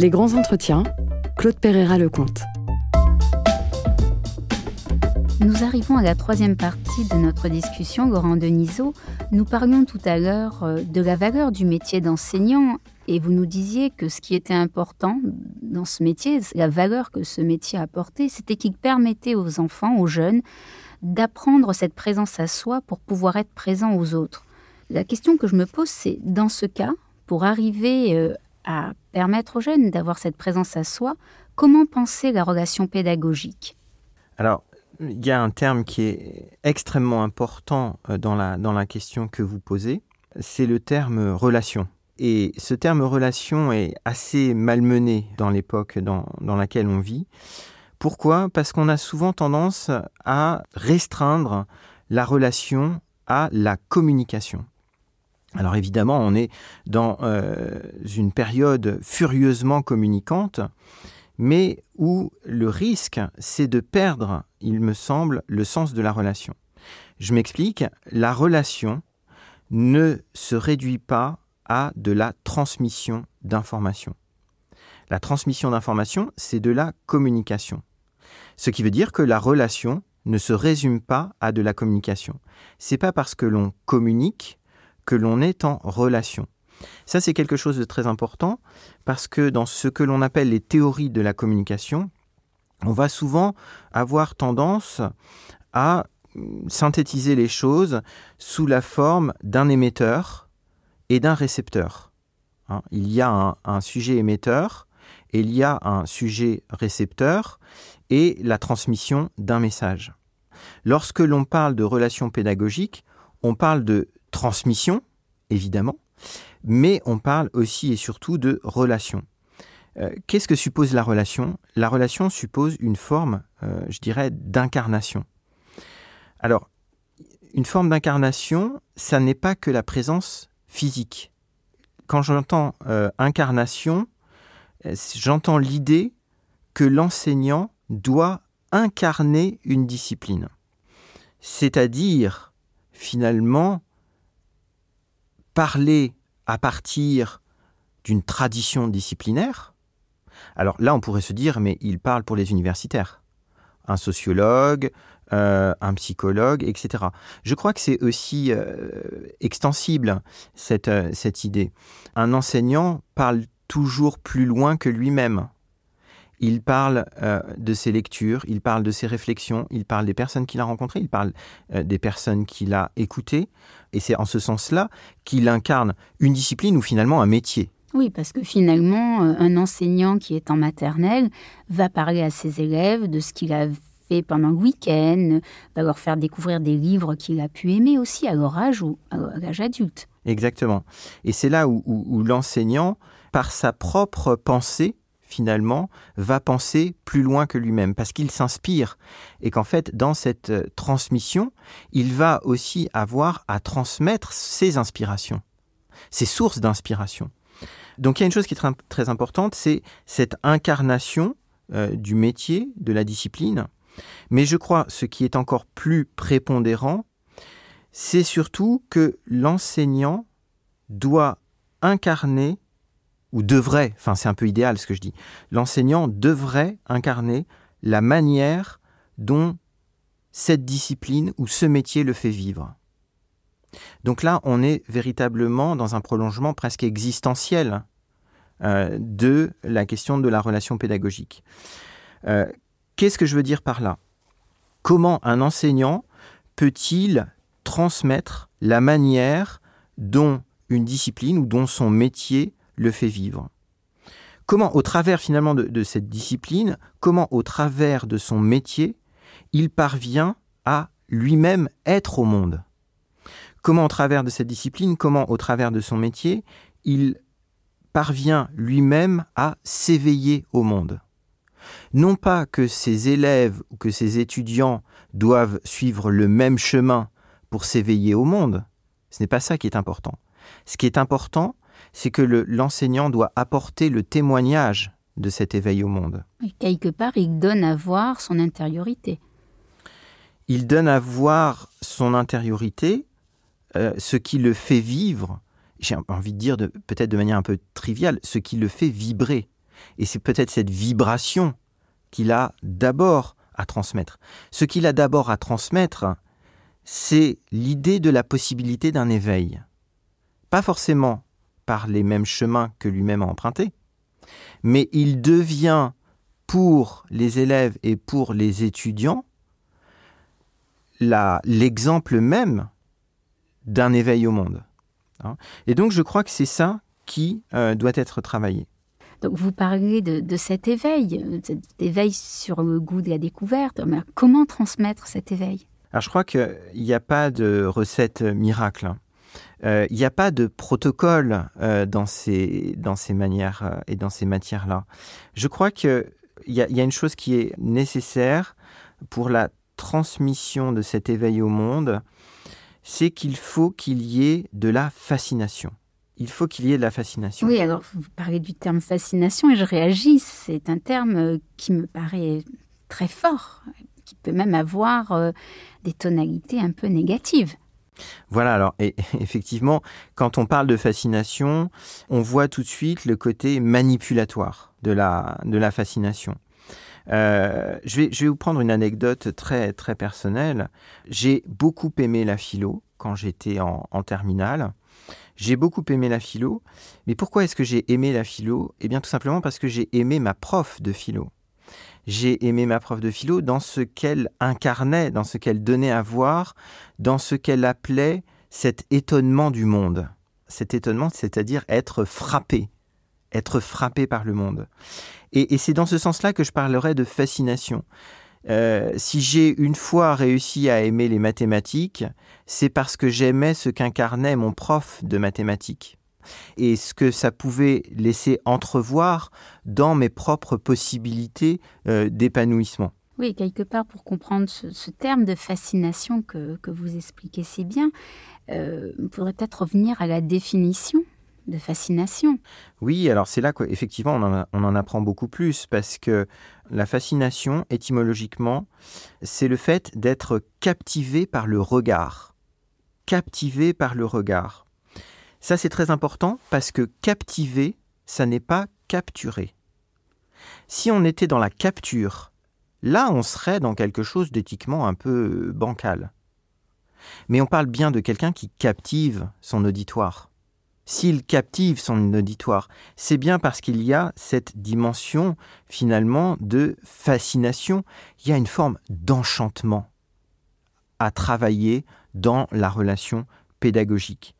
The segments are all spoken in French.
Les grands entretiens, Claude Pereira Lecomte. Nous arrivons à la troisième partie de notre discussion, Laurent Denisot. Nous parlions tout à l'heure euh, de la valeur du métier d'enseignant et vous nous disiez que ce qui était important dans ce métier, la valeur que ce métier apportait, c'était qu'il permettait aux enfants, aux jeunes, d'apprendre cette présence à soi pour pouvoir être présent aux autres. La question que je me pose, c'est dans ce cas, pour arriver euh, à permettre aux jeunes d'avoir cette présence à soi, comment penser la relation pédagogique? Alors, il y a un terme qui est extrêmement important euh, dans la, question que vous posez, c'est le terme relation. Et ce terme relation est assez malmené dans l'époque dans laquelle on vit. Pourquoi? Parce qu'on a souvent tendance à restreindre la relation à la communication. Alors évidemment, on est dans euh, une période furieusement communicante, mais où le risque, c'est de perdre, il me semble, le sens de la relation. Je m'explique, la relation ne se réduit pas à de la transmission d'informations. La transmission d'informations, c'est de la communication. Ce qui veut dire que la relation ne se résume pas à de la communication. C'est pas parce que l'on communique que l'on est en relation. Ça, c'est quelque chose de très important parce que dans ce que l'on appelle les théories de la communication, on va souvent avoir tendance à synthétiser les choses sous la forme d'un émetteur et d'un récepteur. Hein, il y a un, sujet émetteur et il y a un sujet récepteur et la transmission d'un message. Lorsque l'on parle de relations pédagogiques, on parle de transmission, évidemment, mais on parle aussi et surtout de relation. Euh, qu'est-ce que suppose la relation? La relation suppose une forme, euh, je dirais, d'incarnation. Alors, une forme d'incarnation, ça n'est pas que la présence physique. Quand j'entends euh, incarnation, j'entends l'idée que l'enseignant doit incarner une discipline. C'est-à-dire, finalement, parler à partir d'une tradition disciplinaire. Alors là, on pourrait se dire, mais il parle pour les universitaires. Un sociologue, euh, un psychologue, etc. Je crois que c'est aussi euh, extensible, cette, euh, cette idée. Un enseignant parle toujours plus loin que lui-même. Il parle de ses lectures, il parle de ses réflexions, il parle des personnes qu'il a rencontrées, il parle des personnes qu'il a écoutées. Et c'est en ce sens-là qu'il incarne une discipline ou finalement un métier. Oui, parce que finalement, un enseignant qui est en maternelle va parler à ses élèves de ce qu'il a fait pendant le week-end, va leur faire découvrir des livres qu'il a pu aimer aussi à leur âge ou à l'âge adulte. Exactement. Et c'est là où l'enseignant, par sa propre pensée, finalement, va penser plus loin que lui-même, parce qu'il s'inspire, et qu'en fait, dans cette euh, transmission, il va aussi avoir à transmettre ses inspirations, ses sources d'inspiration. Donc il y a une chose qui est très, importante, c'est cette incarnation euh, du métier, de la discipline. Mais je crois, ce qui est encore plus prépondérant, c'est surtout que l'enseignant doit incarner ou devrait, enfin c'est un peu idéal ce que je dis, l'enseignant devrait incarner la manière dont cette discipline ou ce métier le fait vivre. Donc là, on est véritablement dans un prolongement presque existentiel euh, de la question de la relation pédagogique. Euh, qu'est-ce que je veux dire par là? Comment un enseignant peut-il transmettre la manière dont une discipline ou dont son métier le fait vivre. Comment, au travers finalement de, cette discipline, comment, au travers de son métier, il parvient à lui-même être au monde? Comment, au travers de cette discipline, comment, au travers de son métier, il parvient lui-même à s'éveiller au monde? Non pas que ses élèves ou que ses étudiants doivent suivre le même chemin pour s'éveiller au monde, ce n'est pas ça qui est important. Ce qui est important, c'est que l'enseignant doit apporter le témoignage de cet éveil au monde. quelque part, il donne à voir son intériorité. Il donne à voir son intériorité, euh, ce qui le fait vivre, j'ai envie de dire peut-être de manière un peu triviale, ce qui le fait vibrer. Et c'est peut-être cette vibration qu'il a d'abord à transmettre. Ce qu'il a d'abord à transmettre, c'est l'idée de la possibilité d'un éveil. Pas forcément par les mêmes chemins que lui-même a empruntés, mais il devient pour les élèves et pour les étudiants l'exemple même d'un éveil au monde. Hein. Et donc je crois que c'est ça qui euh, doit être travaillé. Donc vous parlez de, cet éveil, cet éveil sur le goût de la découverte. Mais comment transmettre cet éveil? Alors je crois qu'il n'y a pas de recette miracle. Hein. Euh, il n'y a pas de protocole euh, dans, ces, dans ces manières et dans ces matières-là. Je crois qu'il y, a, y a une chose qui est nécessaire pour la transmission de cet éveil au monde, c'est qu'il faut qu'il y ait de la fascination. Il faut qu'il y ait de la fascination. Oui, alors vous parlez du terme fascination et je réagis. C'est un terme euh, qui me paraît très fort, qui peut même avoir euh, des tonalités un peu négatives. Voilà, alors et, effectivement, quand on parle de fascination, on voit tout de suite le côté manipulatoire de la, de la fascination. Euh, je, vais, je vais vous prendre une anecdote très, très personnelle. J'ai beaucoup aimé la philo quand j'étais en, en terminale. J'ai beaucoup aimé la philo. Mais pourquoi est-ce que j'ai aimé la philo? Eh bien, tout simplement parce que j'ai aimé ma prof de philo. J'ai aimé ma prof de philo dans ce qu'elle incarnait, dans ce qu'elle donnait à voir, dans ce qu'elle appelait cet étonnement du monde. Cet étonnement, c'est-à-dire être frappé, être frappé par le monde. Et, c'est dans ce sens-là que je parlerai de fascination. Euh, si j'ai une fois réussi à aimer les mathématiques, c'est parce que j'aimais ce qu'incarnait mon prof de mathématiques et ce que ça pouvait laisser entrevoir dans mes propres possibilités euh, d'épanouissement. Oui, quelque part, pour comprendre ce, terme de fascination que, vous expliquez si bien, euh, il faudrait peut-être revenir à la définition de fascination. Oui, alors c'est là qu'effectivement on, en on en apprend beaucoup plus parce que la fascination, étymologiquement, c'est le fait d'être captivé par le regard. Captivé par le regard. Ça c'est très important parce que captiver, ça n'est pas capturer. Si on était dans la capture, là on serait dans quelque chose d'éthiquement un peu bancal. Mais on parle bien de quelqu'un qui captive son auditoire s'il captive son auditoire, c'est bien parce qu'il y a cette dimension finalement de fascination, il y a une forme d'enchantement à travailler dans la relation pédagogique.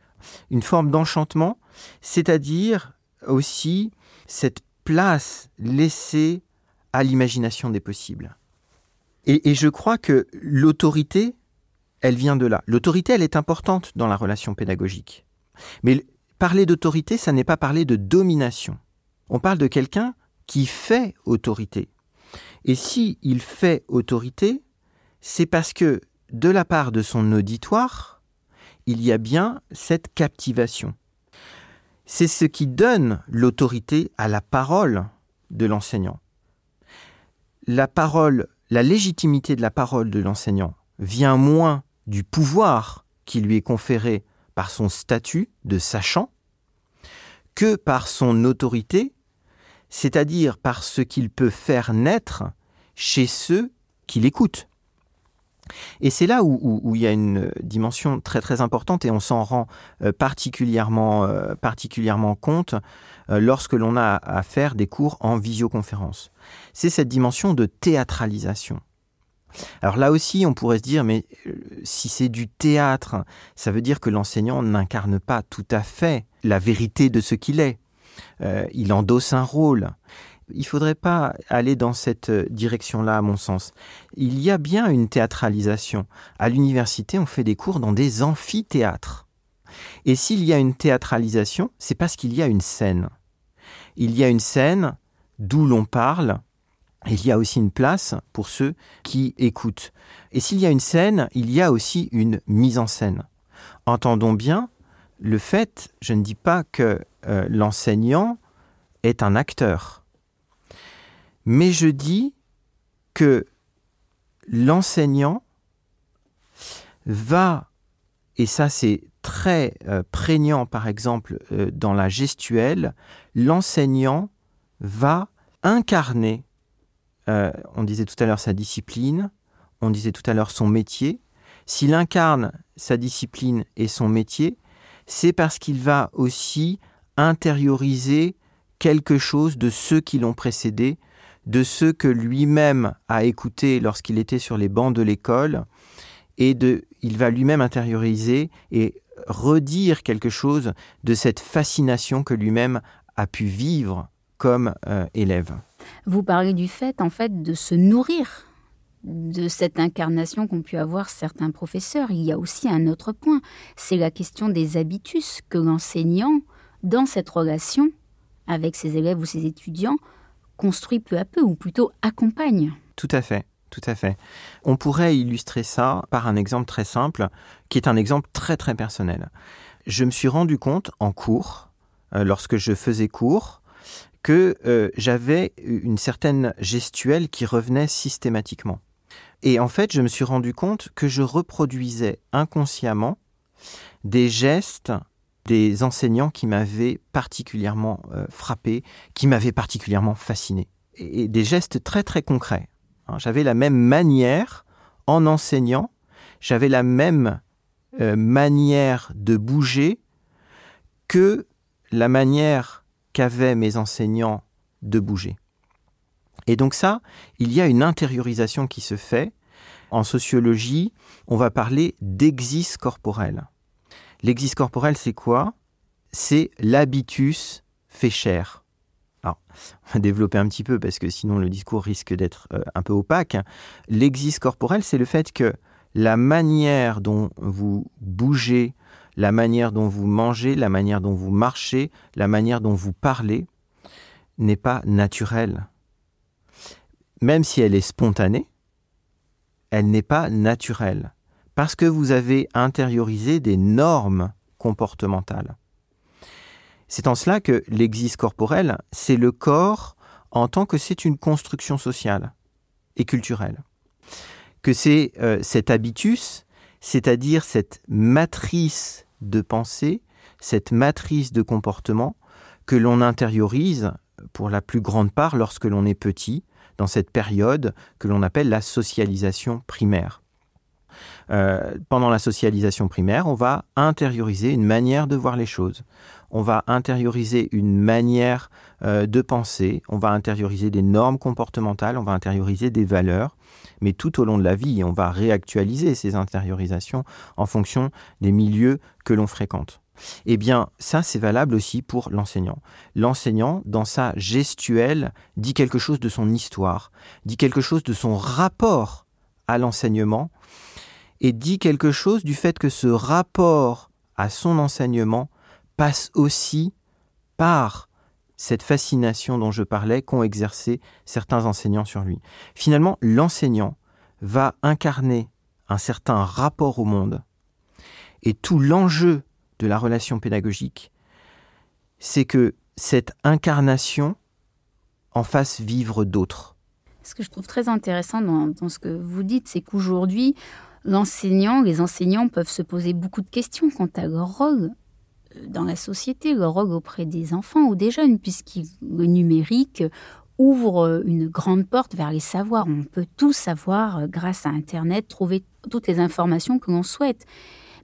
Une forme d'enchantement, c'est-à-dire aussi cette place laissée à l'imagination des possibles. Et, je crois que l'autorité, elle vient de là. L'autorité, elle est importante dans la relation pédagogique. Mais Parler d'autorité, ça n'est pas parler de domination. On parle de quelqu'un qui fait autorité. Et si il fait autorité, c'est parce que de la part de son auditoire, il y a bien cette captivation. C'est ce qui donne l'autorité à la parole de l'enseignant. La parole, la légitimité de la parole de l'enseignant vient moins du pouvoir qui lui est conféré par son statut de sachant que par son autorité, c'est-à-dire par ce qu'il peut faire naître chez ceux qui l'écoutent. Et c'est là où, il y a une dimension très très importante et on s'en rend euh, particulièrement, euh, particulièrement compte euh, lorsque l'on a à faire des cours en visioconférence. C'est cette dimension de théâtralisation. Alors là aussi, on pourrait se dire, mais si c'est du théâtre, ça veut dire que l'enseignant n'incarne pas tout à fait la vérité de ce qu'il est. Il endosse un rôle. Il faudrait pas aller dans cette direction-là, à mon sens. Il y a bien une théâtralisation. À l'université, on fait des cours dans des amphithéâtres. Et s'il y a une théâtralisation, c'est parce qu'il y a une scène. Il y a une scène d'où l'on parle, il y a aussi une place pour ceux qui écoutent. Et s'il y a une scène, il y a aussi une mise en scène. Entendons bien le fait, je ne dis pas que euh, l'enseignant est un acteur, mais je dis que l'enseignant va, et ça c'est très euh, prégnant par exemple euh, dans la gestuelle, l'enseignant va incarner, euh, on disait tout à l'heure sa discipline, on disait tout à l'heure son métier, s'il incarne sa discipline et son métier, c'est parce qu'il va aussi intérioriser quelque chose de ceux qui l'ont précédé, de ceux que lui-même a écoutés lorsqu'il était sur les bancs de l'école, et de, il va lui-même intérioriser et redire quelque chose de cette fascination que lui-même a pu vivre comme euh, élève. Vous parlez du fait, en fait, de se nourrir de cette incarnation qu'ont pu avoir certains professeurs. Il y a aussi un autre point, c'est la question des habitus que l'enseignant, dans cette relation avec ses élèves ou ses étudiants, construit peu à peu, ou plutôt accompagne. Tout à fait. Tout à fait. On pourrait illustrer ça par un exemple très simple, qui est un exemple très très personnel. Je me suis rendu compte en cours, euh, lorsque je faisais cours, que euh, j'avais une certaine gestuelle qui revenait systématiquement. Et en fait, je me suis rendu compte que je reproduisais inconsciemment des gestes des enseignants qui m'avaient particulièrement euh, frappé, qui m'avaient particulièrement fasciné. Et des gestes très très concrets. Hein. J'avais la même manière en enseignant, j'avais la même euh, manière de bouger que la manière qu'avaient mes enseignants de bouger. Et donc ça, il y a une intériorisation qui se fait. En sociologie, on va parler d'exis corporel. L'exis corporel, c'est quoi? C'est l'habitus fait chair. Alors, on va développer un petit peu parce que sinon le discours risque d'être euh, un peu opaque. L'exis corporel, c'est le fait que la manière dont vous bougez, la manière dont vous mangez, la manière dont vous marchez, la manière dont vous parlez n'est pas naturelle. Même si elle est spontanée, elle n'est pas naturelle parce que vous avez intériorisé des normes comportementales. C'est en cela que l'exis corporel, c'est le corps en tant que c'est une construction sociale et culturelle. Que c'est euh, cet habitus, c'est-à-dire cette matrice de pensée, cette matrice de comportement que l'on intériorise pour la plus grande part lorsque l'on est petit, dans cette période que l'on appelle la socialisation primaire. Euh, pendant la socialisation primaire, on va intérioriser une manière de voir les choses. On va intérioriser une manière euh, de penser, on va intérioriser des normes comportementales, on va intérioriser des valeurs, mais tout au long de la vie, on va réactualiser ces intériorisations en fonction des milieux que l'on fréquente. Eh bien, ça, c'est valable aussi pour l'enseignant. L'enseignant, dans sa gestuelle, dit quelque chose de son histoire, dit quelque chose de son rapport à l'enseignement, et dit quelque chose du fait que ce rapport à son enseignement passe aussi par cette fascination dont je parlais qu'ont exercé certains enseignants sur lui. Finalement, l'enseignant va incarner un certain rapport au monde. Et tout l'enjeu de la relation pédagogique, c'est que cette incarnation en fasse vivre d'autres. Ce que je trouve très intéressant dans, dans ce que vous dites, c'est qu'aujourd'hui, l'enseignant, les enseignants peuvent se poser beaucoup de questions quant à leur rôle euh, dans la société, leur rôle auprès des enfants ou des jeunes, puisque le numérique ouvre euh, une grande porte vers les savoirs. On peut tout savoir euh, grâce à Internet, trouver toutes les informations que l'on souhaite.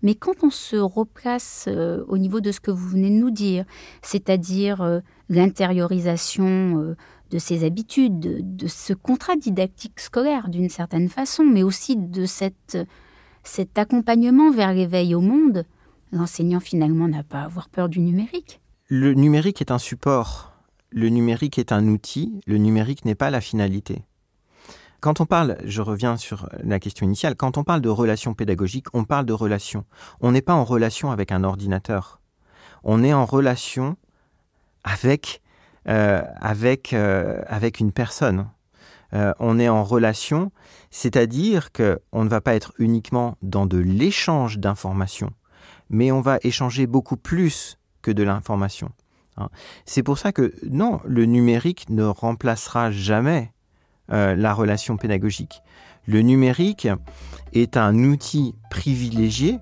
Mais quand on se replace au niveau de ce que vous venez de nous dire, c'est-à-dire l'intériorisation de ses habitudes, de, ce contrat didactique scolaire d'une certaine façon, mais aussi de cette, cet accompagnement vers l'éveil au monde, l'enseignant finalement n'a pas à avoir peur du numérique. Le numérique est un support, le numérique est un outil, le numérique n'est pas la finalité. Quand on parle, je reviens sur la question initiale, quand on parle de relation pédagogique, on parle de relation. On n'est pas en relation avec un ordinateur. On est en relation avec avec, euh, avec une personne. Euh, on est en relation, c'est-à-dire qu'on ne va pas être uniquement dans de l'échange d'informations, mais on va échanger beaucoup plus que de l'information. Hein. C'est pour ça que non, le numérique ne remplacera jamais la relation pédagogique. Le numérique est un outil privilégié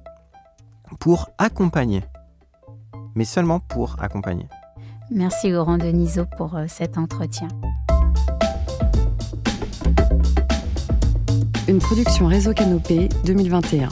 pour accompagner, mais seulement pour accompagner. Merci Laurent Deniso pour euh, cet entretien. Une production Réseau Canopée 2021.